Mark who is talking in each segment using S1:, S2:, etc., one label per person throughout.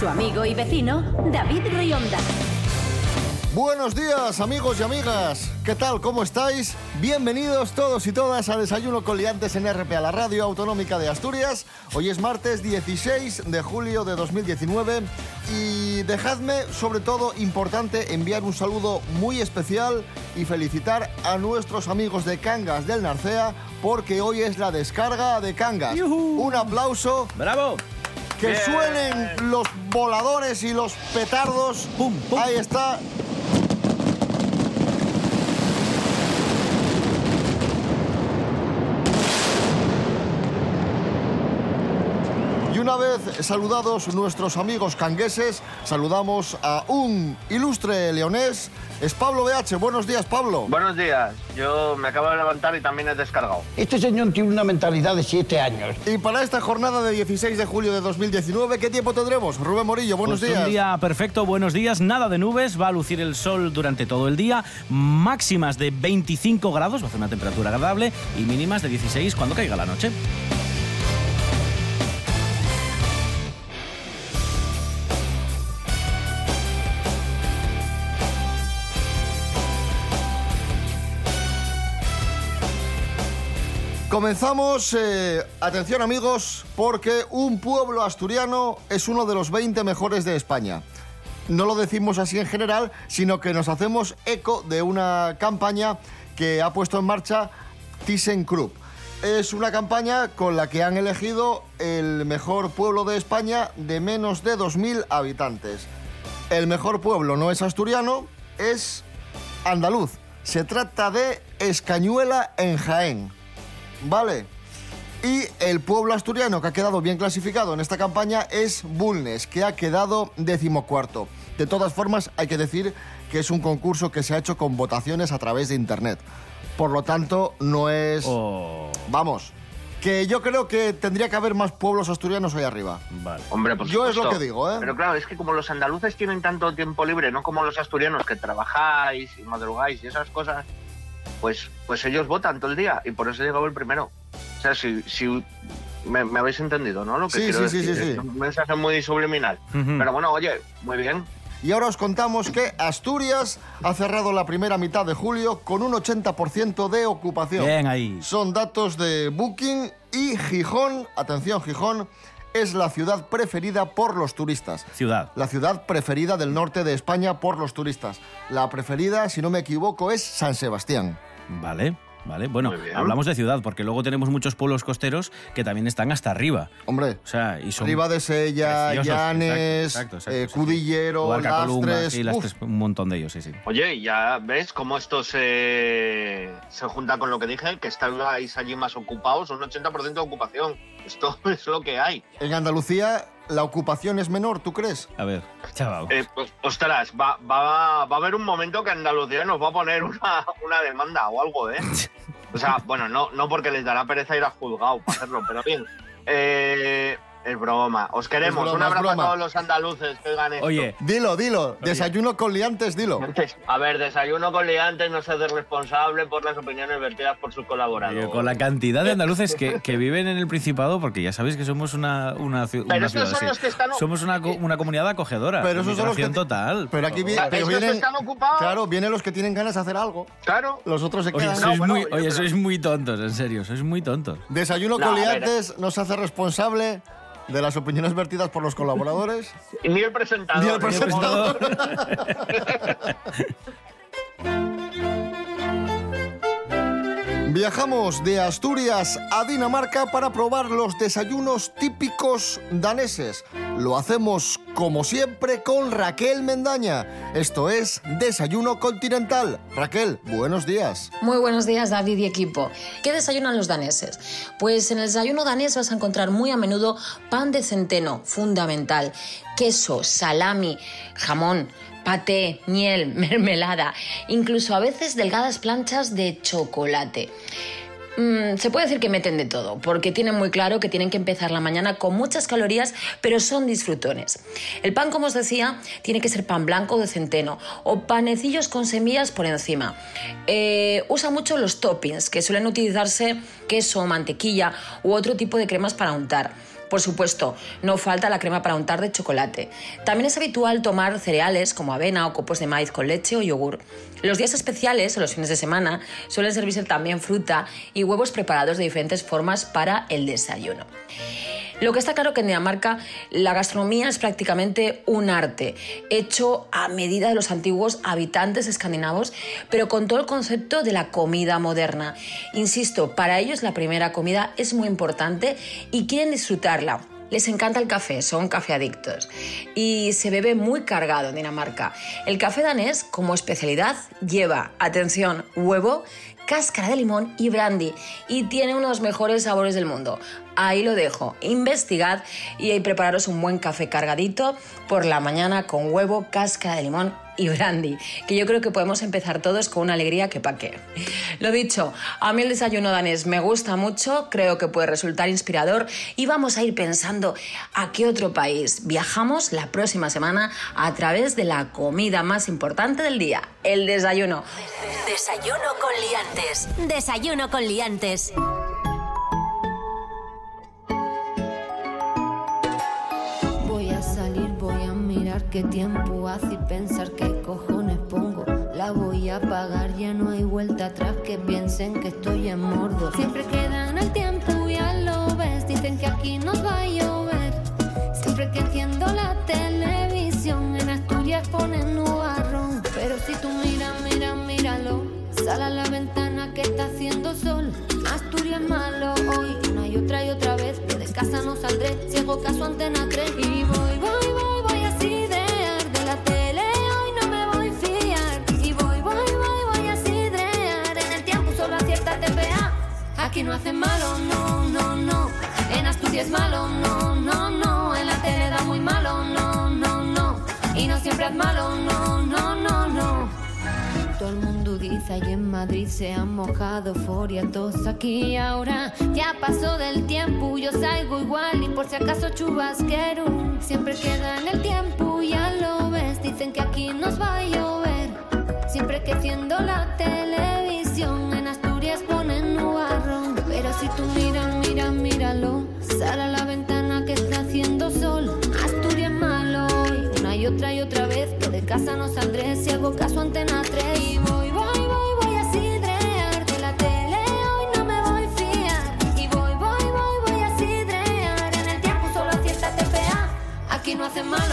S1: Su amigo y vecino, David Rionda.
S2: Buenos días amigos y amigas, ¿qué tal? ¿Cómo estáis? Bienvenidos todos y todas a Desayuno con Liantes en RPA, la radio autonómica de Asturias. Hoy es martes 16 de julio de 2019 y dejadme sobre todo importante enviar un saludo muy especial y felicitar a nuestros amigos de Cangas del Narcea porque hoy es la descarga de Cangas. Un aplauso.
S3: ¡Bravo!
S2: Que suenen los voladores y los petardos.
S3: Pum, pum.
S2: Ahí está. Una vez saludados nuestros amigos cangueses, saludamos a un ilustre leonés. Es Pablo BH. Buenos días, Pablo.
S4: Buenos días, yo me acabo de levantar y también he descargado.
S5: Este señor tiene una mentalidad de siete años.
S2: Y para esta jornada de 16 de julio de 2019, ¿qué tiempo tendremos? Rubén Morillo, buenos
S3: Pues
S2: días.
S3: Un día perfecto, buenos días. Nada de nubes, va a lucir el sol durante todo el día. Máximas de 25 grados, va a hacer una temperatura agradable. Y mínimas de 16 cuando caiga la noche.
S2: Comenzamos, eh, atención amigos, porque un pueblo asturiano es uno de los 20 mejores de España. No lo decimos así en general, sino que nos hacemos eco de una campaña que ha puesto en marcha ThyssenKrupp. Es una campaña con la que han elegido el mejor pueblo de España de menos de 2.000 habitantes. El mejor pueblo no es asturiano, es andaluz. Se trata de Escañuela en Jaén. Vale. Y el pueblo asturiano que ha quedado bien clasificado en esta campaña es Bulnes, que ha quedado decimocuarto. De todas formas, hay que decir que es un concurso que se ha hecho con votaciones a través de Internet. Por lo tanto, no es...
S3: Oh,
S2: Vamos, que yo creo que tendría que haber más pueblos asturianos ahí arriba.
S3: vale.
S4: Hombre, por
S2: Yo es lo
S4: supuesto.
S2: que digo, ¿eh?
S4: Pero claro, es que como los andaluces tienen tanto tiempo libre, no como los asturianos que trabajáis y madrugáis y esas cosas, pues, pues ellos votan todo el día y por eso he llegado el primero. O sea, si, si me, me habéis entendido, ¿no? Lo que
S2: Sí,
S4: quiero
S2: sí, sí,
S4: decir.
S2: sí, sí.
S4: Es un mensaje muy subliminal. Pero bueno, oye, muy bien.
S2: Y ahora os contamos que Asturias ha cerrado la primera mitad de julio con un 80% de ocupación.
S3: Bien ahí.
S2: Son datos de Booking y Gijón, atención Gijón, es la ciudad preferida por los turistas.
S3: Ciudad.
S2: La ciudad preferida del norte de España por los turistas. La preferida, si no me equivoco, es San Sebastián.
S3: Vale. Vale, bueno, hablamos de ciudad porque luego tenemos muchos pueblos costeros que también están hasta arriba.
S2: Hombre,
S3: O sea, y son
S2: Riva de Sella. Llanes,
S3: Exacto, exacto,
S2: eh,
S3: exacto.
S2: Cudillero,
S3: Colunga,
S2: Lastres...
S3: sí,
S2: uf,
S3: Lastres, un montón de ellos, sí, sí.
S4: Oye, y ya ves cómo esto se, se junta con lo que dije, que estáis allí más ocupados, un 80% de ocupación. Esto es lo que hay.
S2: En Andalucía la ocupación es menor, ¿tú crees?
S3: A ver, chaval.
S4: Eh, pues, ostras, va, va, va a haber un momento que Andalucía nos va a poner una, una demanda o algo, ¿eh? O sea, bueno, no, no porque les dará pereza ir a juzgado para hacerlo, pero bien. Eh, es broma. Os queremos.
S2: Broma,
S4: un abrazo a todos los andaluces que oigan esto.
S3: Oye,
S2: Dilo, dilo. Desayuno con liantes, dilo.
S4: A ver, desayuno con liantes no se hace responsable por las opiniones vertidas por sus colaboradores.
S3: Oye, con la cantidad de andaluces que, que viven en el Principado, porque ya sabéis que somos una, una, ci-
S4: Pero
S3: una
S4: estos son
S3: así.
S4: los que están-
S3: Somos una, una comunidad acogedora.
S2: Pero esos son los que-
S3: total.
S2: Pero aquí vi- pero vienen,
S4: están ocupados.
S2: claro, vienen los que tienen ganas de hacer algo.
S4: Claro.
S2: Los otros se
S3: Oye,
S2: quedan.
S3: sois,
S4: bueno,
S3: muy,
S4: yo
S3: oye sois muy tontos, en serio, sois muy tontos.
S2: Desayuno
S4: No,
S2: con liantes nos hace responsable de las opiniones vertidas por los colaboradores.
S4: Ni el presentador.
S2: Ni el
S4: ni el
S2: presentador. Viajamos de Asturias a Dinamarca para probar los desayunos típicos daneses. Lo hacemos como siempre con Raquel Mendaña. Esto es Desayuno Continental. Raquel, buenos días.
S6: Muy buenos días, David y equipo. ¿Qué desayunan los daneses? Pues en el desayuno danés vas a encontrar muy a menudo pan de centeno, fundamental, queso, salami, jamón, paté, miel, mermelada, incluso a veces delgadas planchas de chocolate. Mm, se puede decir que meten de todo, porque tienen muy claro que tienen que empezar la mañana con muchas calorías, pero son disfrutones. El pan, como os decía, tiene que ser pan blanco de centeno o panecillos con semillas por encima. Eh, usa mucho los toppings, que suelen utilizarse queso, mantequilla u otro tipo de cremas para untar. Por supuesto, no falta la crema para untar de chocolate. También es habitual tomar cereales como avena o copos de maíz con leche o yogur. Los días especiales o los fines de semana suelen servirse también fruta y huevos preparados de diferentes formas para el desayuno. Lo que está claro que en Dinamarca la gastronomía es prácticamente un arte, hecho a medida de los antiguos habitantes escandinavos, pero con todo el concepto de la comida moderna. Insisto, para ellos la primera comida es muy importante y quieren disfrutarla. Les encanta el café, son cafeadictos y se bebe muy cargado en Dinamarca. El café danés como especialidad lleva, atención, huevo, cáscara de limón y brandy y tiene uno de los mejores sabores del mundo. Ahí lo dejo. Investigad y prepararos un buen café cargadito por la mañana con huevo, cáscara de limón y brandy, que yo creo que podemos empezar todos con una alegría que pa' qué. Lo dicho, a mí el desayuno danés me gusta mucho, creo que puede resultar inspirador y vamos a ir pensando a qué otro país viajamos la próxima semana a través de la comida más importante del día, el desayuno.
S1: Desayuno con liantes. Desayuno con liantes.
S7: Voy a salir, voy a mirar qué tiempo hace y pensar qué cojones pongo. La voy a pagar, ya no hay vuelta atrás que piensen que estoy en mordo. Siempre quedan el tiempo, ya lo ves. Dicen que aquí nos va a llover. Siempre que enciendo la televisión, en Asturias ponen nubarrón. Pero si tú miras. Sal a la ventana que está haciendo sol. Asturias malo hoy, una y otra y otra vez. Que de casa no saldré, si hago caso antena 3. Y voy, voy, voy, voy a sidrear. De la tele hoy no me voy a fiar. Y voy, voy, voy, voy a sidrear. En el tiempo solo acierta TPA. Aquí no hacen malo, no, no, no. En Asturias malo, no, no, no. En la tele da muy malo, no, no, no. Y no siempre es malo, no, no, no. Todo el mundo dice ahí en Madrid se han mojado foria todos aquí ahora. Ya pasó del tiempo yo salgo igual y por si acaso chubasquero. Siempre queda en el tiempo ya lo ves. Dicen que aquí nos va a llover. Siempre que la televisión en Asturias ponen nubarrón. Pero si tú miras mira míralo sal a la casa no saldré si hago caso antena 3 y voy voy voy voy a sidrear de la tele hoy no me voy a fiar. Y voy voy voy voy a sidrear en el tiempo solo acierta TPA aquí no hacen malo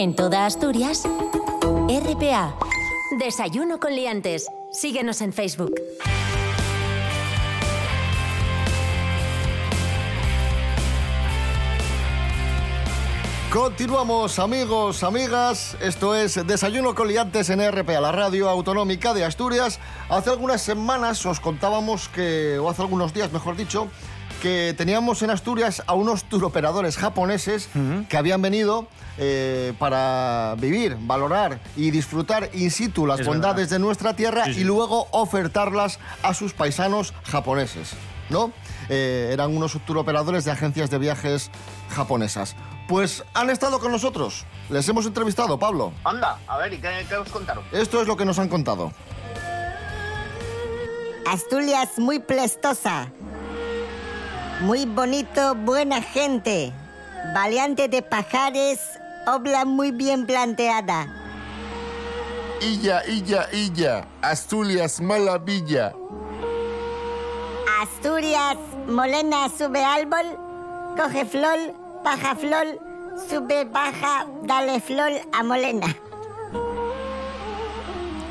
S7: En
S1: toda Asturias, RPA. Desayuno con liantes. Síguenos en Facebook.
S2: Continuamos, amigos, amigas. Esto es Desayuno con Liantes en RPA, la radio autonómica de Asturias. Hace algunas semanas os contábamos que, o hace algunos días, mejor dicho, que teníamos en Asturias a unos turoperadores japoneses que habían venido eh, para vivir, valorar y disfrutar in situ las
S3: Es
S2: bondades
S3: verdad.
S2: de nuestra tierra
S3: Sí, sí.
S2: y luego ofertarlas a sus paisanos japoneses, ¿no? Eh, eran unos turoperadores de agencias de viajes japonesas. Pues han estado con nosotros. Les hemos entrevistado, Pablo.
S4: Anda, a ver, ¿y qué, qué os contaron?
S2: Esto es lo que nos han contado.
S8: Asturias muy plestosa. Muy bonito, buena gente. Valiente de pajares, obra muy bien planteada.
S9: Illa, illa, illa. Asturias, maravilla.
S8: Asturias, Molena sube árbol, coge flor, baja flor, sube, baja, dale flor a Molena.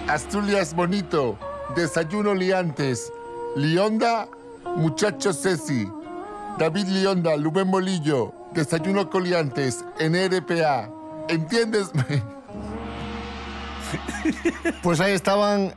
S9: Asturias bonito, desayuno liantes. Lionda, muchacho Ceci. David Lionda, Lubén Molillo, desayuno coliantes en RPA. ¿Entiendes?
S2: Pues ahí estaban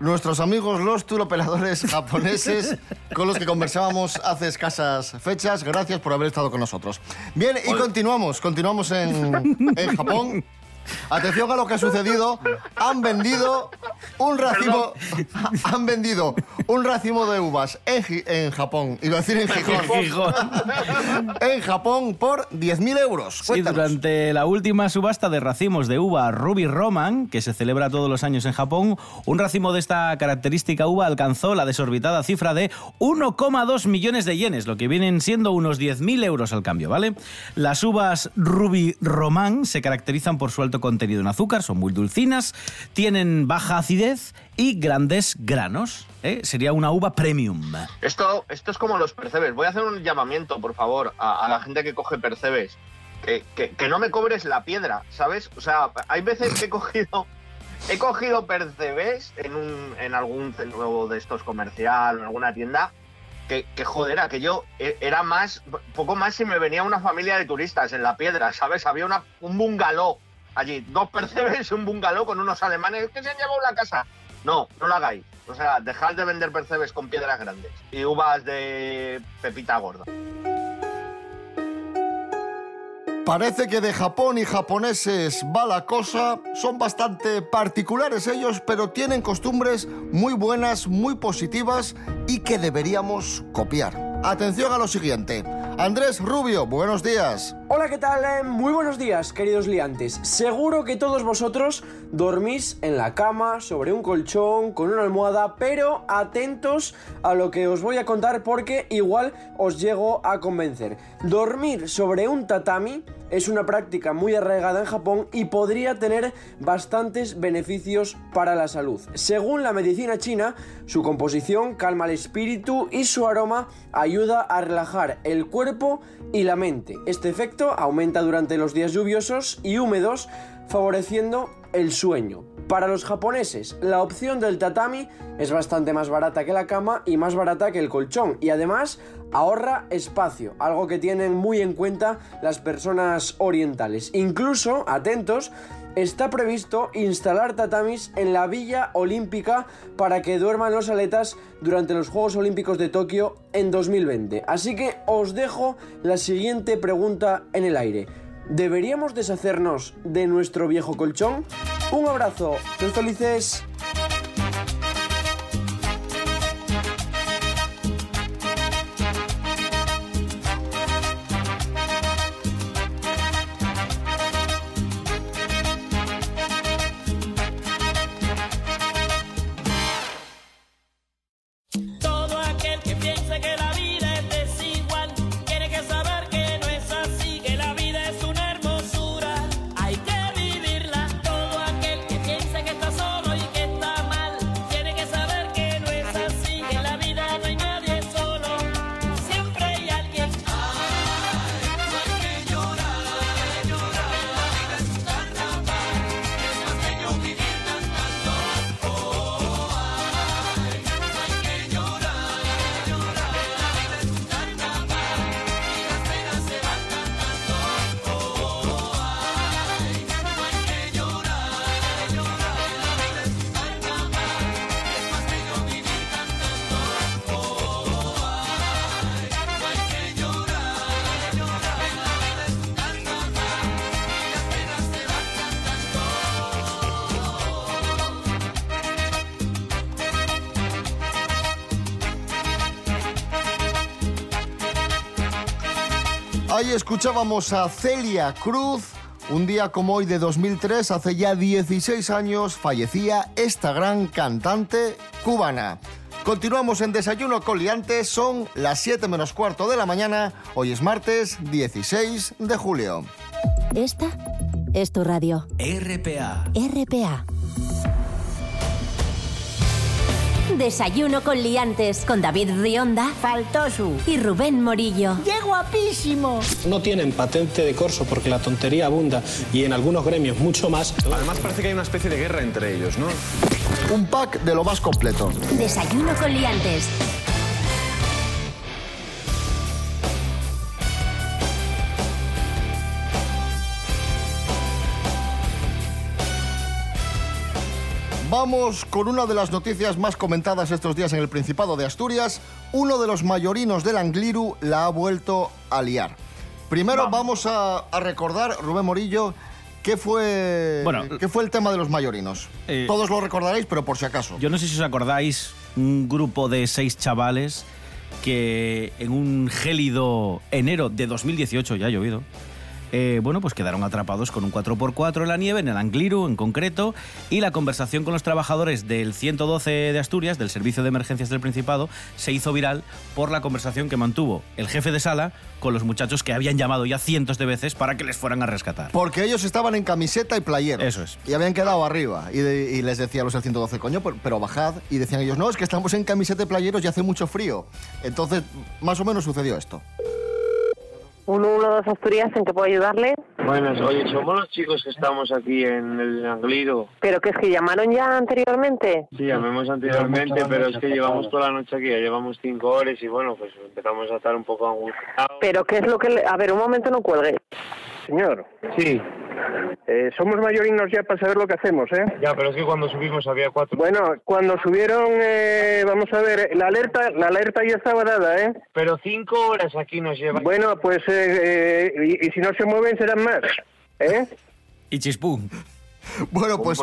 S2: nuestros amigos los turoperadores japoneses con los que conversábamos hace escasas fechas. Gracias por haber estado con nosotros. Bien, y continuamos, continuamos en, en Japón. Atención a lo que ha sucedido. Han vendido un racimo. Han vendido un racimo de uvas en, Japón. Iba a decir en Gijón.
S3: Gijón.
S2: en Japón por 10.000 euros.
S3: Sí,
S2: Cuéntanos.
S3: durante la última subasta de racimos de uva Ruby Roman, que se celebra todos los años en Japón, un racimo de esta característica uva alcanzó la desorbitada cifra de 1,2 millones de yenes, lo que vienen siendo unos 10.000 euros al cambio, ¿vale? Las uvas Ruby Roman se caracterizan por su alto contenido en azúcar, son muy dulcinas, tienen baja acidez y grandes granos. ¿eh? Sería una uva premium.
S4: Esto, esto es como los percebes. Voy a hacer un llamamiento, por favor, a, la gente que coge percebes. Que, que- no me cobres la piedra, ¿sabes? O sea, hay veces que he cogido. He cogido percebes en, un, en algún centro de estos comercial en alguna tienda. Que, que joder, que yo e- era más, poco más si me venía una familia de turistas en la piedra, ¿sabes? Había una, un bungalow allí, dos percebes un bungalow con unos alemanes que se han llevado la casa. No, no lo hagáis. O sea, dejad de vender percebes con piedras grandes y uvas de pepita gorda.
S2: Parece que de Japón y japoneses va la cosa. Son bastante particulares ellos, pero tienen costumbres muy buenas, muy positivas y que deberíamos copiar. Atención a lo siguiente. Andrés Rubio, buenos días.
S10: Hola, ¿qué tal? Eh, Muy buenos días, queridos liantes. Seguro que todos vosotros dormís en la cama, sobre un colchón, con una almohada, pero atentos a lo que os voy a contar porque igual os llego a convencer. Dormir sobre un tatami es una práctica muy arraigada en Japón y podría tener bastantes beneficios para la salud. Según la medicina china, su composición calma el espíritu y su aroma ayuda a relajar el cuerpo y la mente. Este efecto aumenta durante los días lluviosos y húmedos, favoreciendo el sueño. Para los japoneses, la opción del tatami es bastante más barata que la cama y más barata que el colchón y además ahorra espacio, algo que tienen muy en cuenta las personas orientales. Incluso, atentos, está previsto instalar tatamis en la Villa Olímpica para que duerman los aletas durante los Juegos Olímpicos de Tokio en 2020. Así que os dejo la siguiente pregunta en el aire. ¿Deberíamos deshacernos de nuestro viejo colchón? Un abrazo, felices.
S2: Ahí escuchábamos a Celia Cruz. Un día como hoy de 2003, hace ya 16 años, fallecía esta gran cantante cubana. Continuamos en Desayuno con Liantes, son las 7 menos cuarto de la mañana. Hoy es martes 16 de julio.
S11: Esta es tu radio.
S3: RPA.
S11: RPA.
S1: Desayuno con liantes con David Rionda.
S8: Faltosu.
S1: Y Rubén Morillo.
S8: ¡Qué guapísimo!
S12: No tienen patente de corso porque la tontería abunda y en algunos gremios mucho más.
S13: Además parece que hay una especie de guerra entre ellos, ¿no?
S2: Un pack de lo más completo.
S1: Desayuno con liantes.
S2: Vamos con una de las noticias más comentadas estos días en el Principado de Asturias. Uno de los mayorinos del Angliru la ha vuelto a liar. Primero vamos a, a recordar, Rubén Morillo, qué fue,
S3: Bueno,
S2: qué fue el tema de los mayorinos.
S3: Eh,
S2: Todos lo recordaréis, pero por si acaso.
S3: Yo no sé si os acordáis, un grupo de seis chavales que en un gélido enero de 2018, ya ha llovido, eh, bueno, pues quedaron atrapados con un 4x4 en la nieve, en el Angliru en concreto, y la conversación con los trabajadores del 112 de Asturias, del Servicio de Emergencias del Principado, se hizo viral por la conversación que mantuvo el jefe de sala con los muchachos que habían llamado ya cientos de veces para que les fueran a rescatar.
S2: Porque ellos estaban en camiseta y playeros.
S3: Eso es.
S2: Y habían quedado arriba. Y, de- y les decía a los del 112, coño, pero, pero bajad. Y decían ellos, no, es que estamos en camiseta y playeros y hace mucho frío. Entonces, más o menos sucedió esto.
S14: 112 Asturias, ¿en qué puedo ayudarle?
S15: Buenas, oye, somos los chicos que estamos aquí en el Anglido.
S14: ¿Pero que es que llamaron ya anteriormente?
S15: Sí, llamemos anteriormente, pero es que llevamos toda la noche aquí, ya llevamos cinco horas y bueno, pues empezamos a estar un poco angustiados.
S14: ¿Pero qué es lo que...? le- A ver, un momento, no cuelgue.
S16: Señor.
S15: Sí.
S16: Eh, somos mayorinos ya para saber lo que hacemos, ¿eh?
S15: Ya, pero es que cuando subimos había cuatro.
S16: Bueno, cuando subieron, eh, vamos a ver, la alerta, la alerta ya estaba dada, ¿eh?
S15: Pero cinco horas aquí nos llevan.
S16: Bueno, pues, eh, eh, y, y si no se mueven serán más, ¿eh?
S3: Y chispum.
S2: Bueno, pues,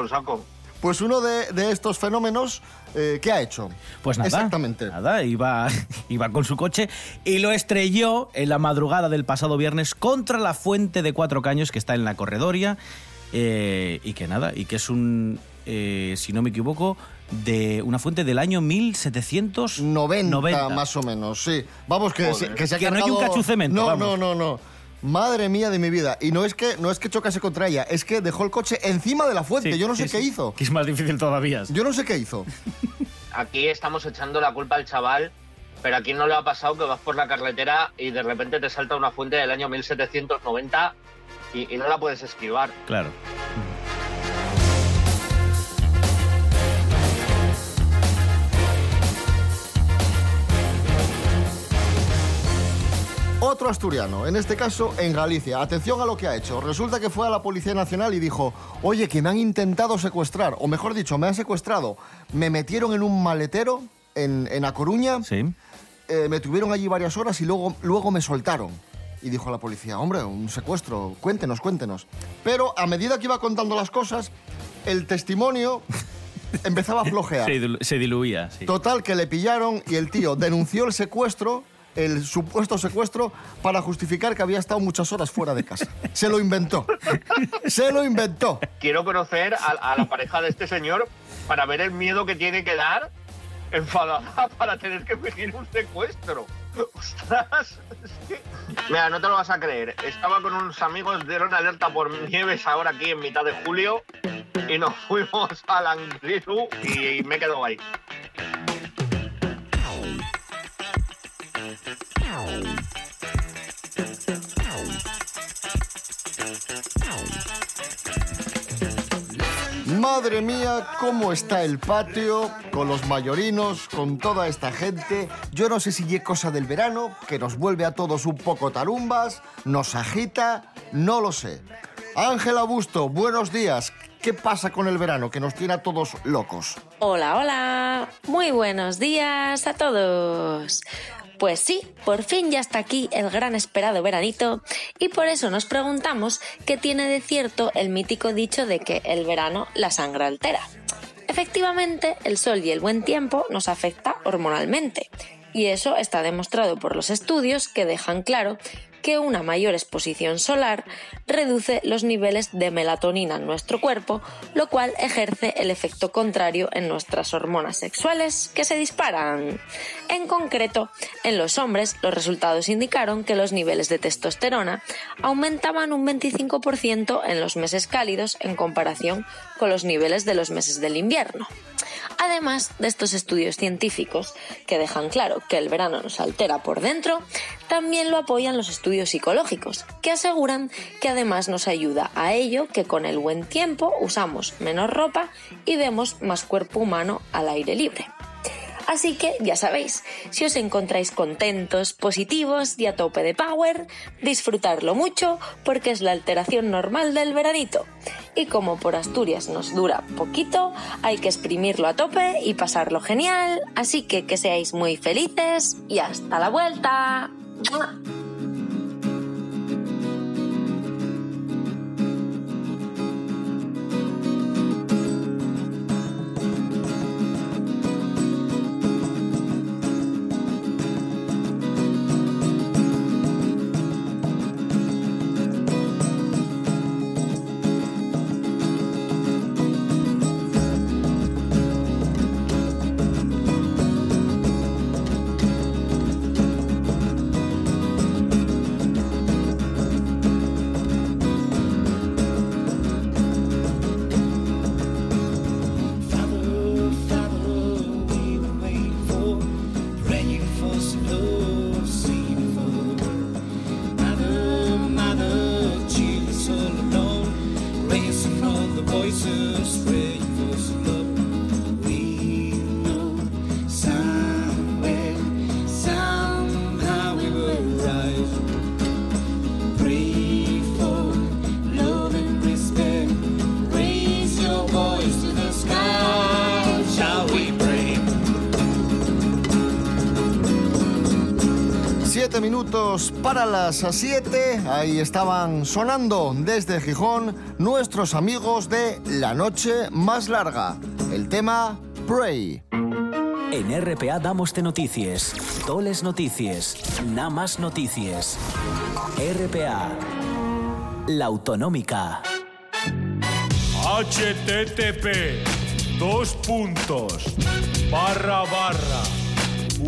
S2: pues uno de, de estos fenómenos, eh, ¿qué ha hecho?
S3: Pues nada.
S2: Exactamente.
S3: Nada, iba, iba con su coche y lo estrelló en la madrugada del pasado viernes contra la fuente de cuatro caños que está en la corredoria. eh, y que nada, y que es un, eh, si no me equivoco, de una fuente del año 1790.
S2: 90, más o menos, sí. Vamos, que,
S3: Joder.
S2: se, que se ha
S3: Que no hay un cachucemento,
S2: No,
S3: vamos.
S2: no, no, no. Madre mía de mi vida. Y no es que no es que chocase contra ella, es que dejó el coche encima de la fuente.
S3: Sí,
S2: Yo no sé
S3: sí,
S2: qué
S3: sí.
S2: hizo.
S3: Que es más difícil todavía.
S2: Yo no sé qué hizo.
S4: Aquí estamos echando la culpa al chaval, pero aquí no le ha pasado que vas por la carretera y de repente te salta una fuente del año 1790 y, y no la puedes esquivar.
S3: Claro.
S2: Otro asturiano, en este caso en Galicia. Atención a lo que ha hecho. Resulta que fue a la Policía Nacional y dijo, oye, que me han intentado secuestrar, o mejor dicho, me han secuestrado. Me metieron en un maletero en, en A Coruña,
S3: Sí.
S2: eh, me tuvieron allí varias horas y luego, luego me soltaron. Y dijo la policía, hombre, un secuestro, cuéntenos, cuéntenos. Pero a medida que iba contando las cosas, el testimonio empezaba a flojear.
S3: Se, dilu- se diluía, sí.
S2: Total, que le pillaron y el tío denunció el secuestro, el supuesto secuestro, para justificar que había estado muchas horas fuera de casa. Se lo inventó. Se lo inventó.
S4: Quiero conocer a, a la pareja de este señor para ver el miedo que tiene que dar enfadada para tener que fingir un secuestro. ¡Ostras! Mira, no te lo vas a creer. Estaba con unos amigos, dieron alerta por nieves ahora aquí en mitad de julio y nos fuimos al Angliru y, me quedo ahí.
S2: Madre mía, cómo está el patio, con los mayorinos, con toda esta gente. Yo no sé si es cosa del verano, que nos vuelve a todos un poco tarumbas, nos agita, no lo sé. Ángela Busto, buenos días. ¿Qué pasa con el verano que nos tiene a todos locos?
S17: Hola, hola. Muy buenos días a todos. Pues sí, por fin ya está aquí el gran esperado veranito y por eso nos preguntamos qué tiene de cierto el mítico dicho de que el verano la sangre altera. Efectivamente, el sol y el buen tiempo nos afecta hormonalmente y eso está demostrado por los estudios que dejan claro que una mayor exposición solar reduce los niveles de melatonina en nuestro cuerpo, lo cual ejerce el efecto contrario en nuestras hormonas sexuales que se disparan. En concreto, en los hombres los resultados indicaron que los niveles de testosterona aumentaban un 25% en los meses cálidos en comparación con los niveles de los meses del invierno. Además de estos estudios científicos que dejan claro que el verano nos altera por dentro, también lo apoyan los estudios psicológicos, que aseguran que además nos ayuda a ello que con el buen tiempo usamos menos ropa y vemos más cuerpo humano al aire libre. Así que ya sabéis, si os encontráis contentos, positivos y a tope de power, disfrutarlo mucho porque es la alteración normal del veranito. Y como por Asturias nos dura poquito, hay que exprimirlo a tope y pasarlo genial. Así que que seáis muy felices y hasta la vuelta.
S2: 7 minutos para las 7. Ahí estaban sonando desde Gijón nuestros amigos de La Noche Más Larga. El tema Pray.
S18: En RPA damos de noticias, toles noticias, nada más noticias. RPA, la autonómica.
S19: HTTP, dos puntos, barra barra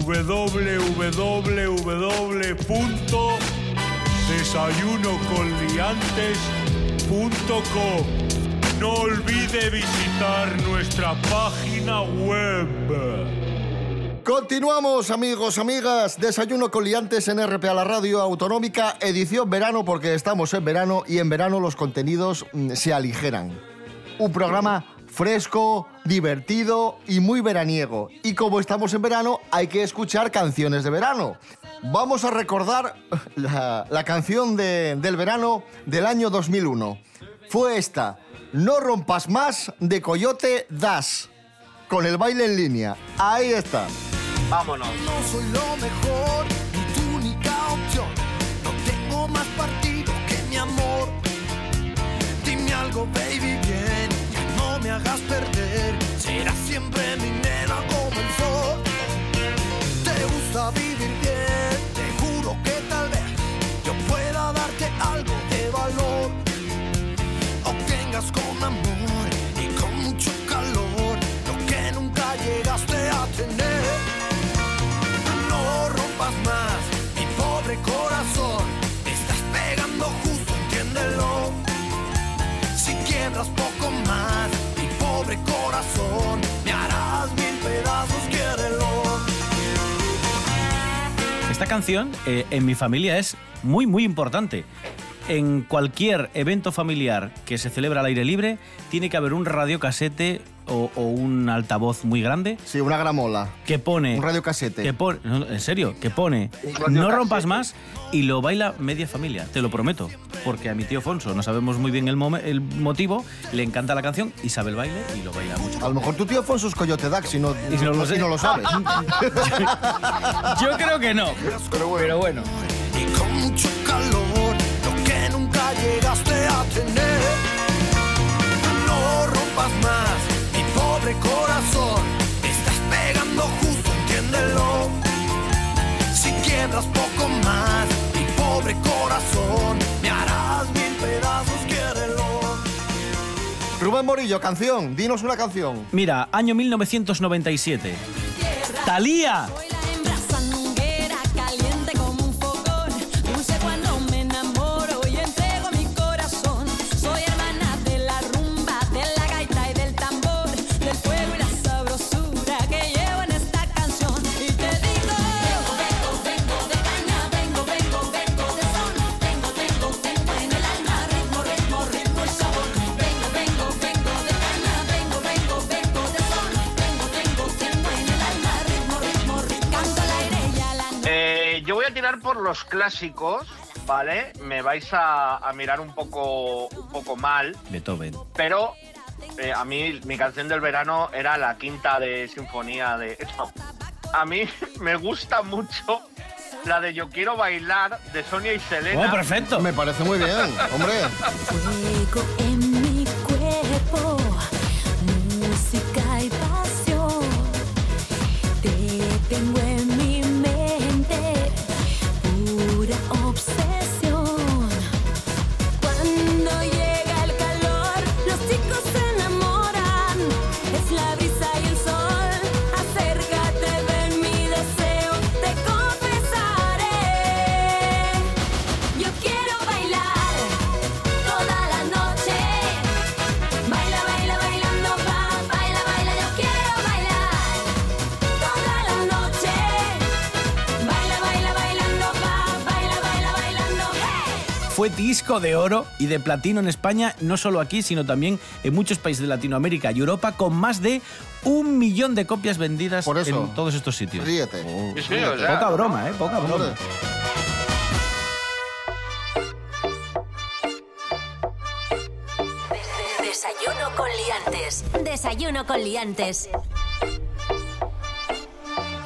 S19: www.desayunoconliantes.com No olvide visitar nuestra página web.
S2: Continuamos, amigos, amigas. Desayuno con liantes en RPA, la radio autonómica, edición verano, porque estamos en verano y en verano los contenidos mm, se aligeran. Un programa fresco, divertido y muy veraniego. Y como estamos en verano, hay que escuchar canciones de verano. Vamos a recordar la, la canción de- del verano del año 2001. Fue esta, No rompas más, de Coyote Das, con el baile en línea. Ahí está.
S4: Vámonos.
S20: No soy lo mejor, tu única opción. No tengo más partido que mi amor. Dime algo, baby, me hagas perder. Serás siempre mi nena como el sol. Te gusta vivir bien. Te juro que tal vez yo pueda darte algo de valor. Obtengas con amor
S3: canción eh, en mi familia es muy, muy importante. En cualquier evento familiar que se celebra al aire libre, tiene que haber un radiocasete o, o un altavoz muy grande.
S2: Sí, una gramola.
S3: Que pone.
S2: Un radiocasete.
S3: Que pone, no, en serio, que pone. No rompas más y lo baila media familia, te lo prometo. Porque a mi tío Fonso no sabemos muy bien el, el motivo, le encanta la canción y sabe el baile y lo baila mucho.
S2: A lo mejor tu tío Fonso es Coyote Dax y no,
S3: Y no lo sé.
S2: y no lo sabes.
S3: Yo creo que no. Pero bueno.
S20: Llegaste a tener. No rompas más mi pobre corazón. Te estás pegando justo, entiéndelo. Si quiebras poco más mi pobre corazón, me harás mil pedazos, quiérelo.
S2: Rubén Morillo, canción. Dinos una canción.
S3: Mira, año 1997. Talía.
S4: Dar por los clásicos, ¿vale? Me vais a, a mirar un poco, un poco mal,
S3: Beethoven.
S4: pero eh, a mí mi canción del verano era la quinta de sinfonía de... No, a mí me gusta mucho la de Yo quiero bailar de Sonia y Selena.
S3: Oh, perfecto.
S2: Me parece muy bien, hombre.
S21: Fuego en mi cuerpo, música y pasión. Te tengo
S3: disco de oro y de platino en España, no solo aquí, sino también en muchos países de Latinoamérica y Europa, con más de un millón de copias vendidas
S2: Por eso.
S3: en todos estos sitios.
S2: Ríete.
S3: Oh,
S4: sea,
S3: poca broma, ¿eh? Poca broma.
S1: Desayuno con liantes. Desayuno con liantes.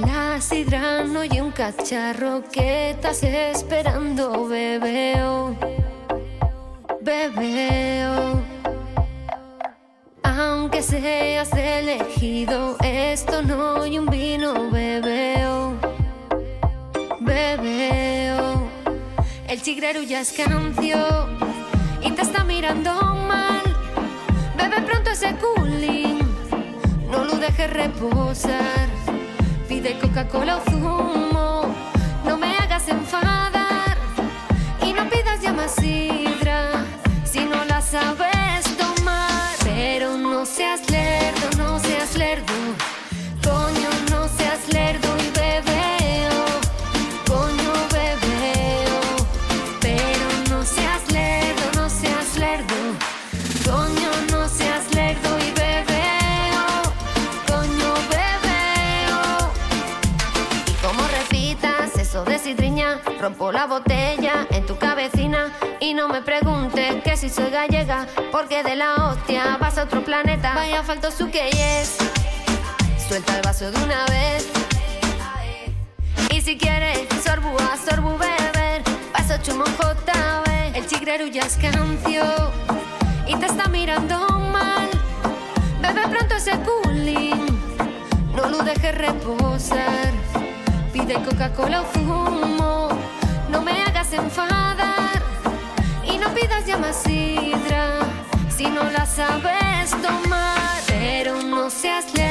S7: La sidra no y un cacharro que estás esperando, bebeo, bebeo. Aunque seas elegido, esto no y un vino, bebeo, bebeo. El chigrero ya es cancio y te está mirando mal. Bebe pronto ese cooling, no lo dejes reposar. Pide Coca-Cola o zumo, no me hagas enfadar. Y no pidas ya más seas lerdo, no seas lerdo. Coño, no seas lerdo y bebeo. Coño, bebeo. Pero no seas lerdo, no seas lerdo. Coño, no seas lerdo y bebeo. Coño, bebeo. Y como repitas eso de sidriña, rompo la botella Y no me preguntes que si soy gallega, porque de la hostia vas a otro planeta. Vaya falto su que es. Suelta el vaso de una vez. Y si quieres, sorbu a sorbu beber. Paso chumo JB. El chigrero ya es cancio. Y te está mirando mal. Bebe pronto ese cooling. No lo dejes reposar. Pide Coca-Cola o zumo. No me hagas enfadar. Más sidra. Si no la sabes tomar. Pero no seas lerdo,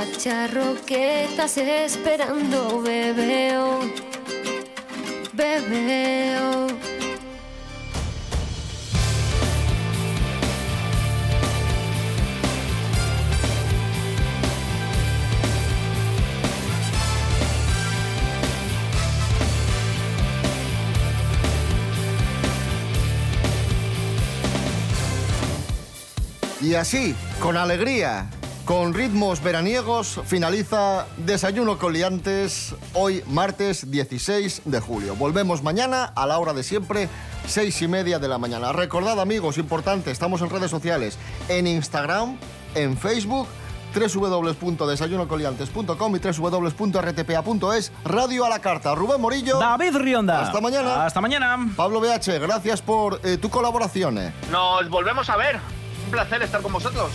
S7: cacharro que estás esperando, bebeo. Bebeo.
S2: Y así, con alegría, con ritmos veraniegos, finaliza Desayuno con Liantes hoy martes 16 de julio. Volvemos mañana a la hora de siempre, seis y media de la mañana. Recordad amigos, importante, estamos en redes sociales, en Instagram, en Facebook, www.desayunocoliantes.com y www.rtpa.es, Radio a la Carta. Rubén Morillo.
S3: David Rionda.
S2: Hasta mañana.
S3: Hasta mañana.
S2: Pablo BH, gracias por eh, tu colaboración. eh.
S4: Nos volvemos a ver. Un placer estar con vosotros.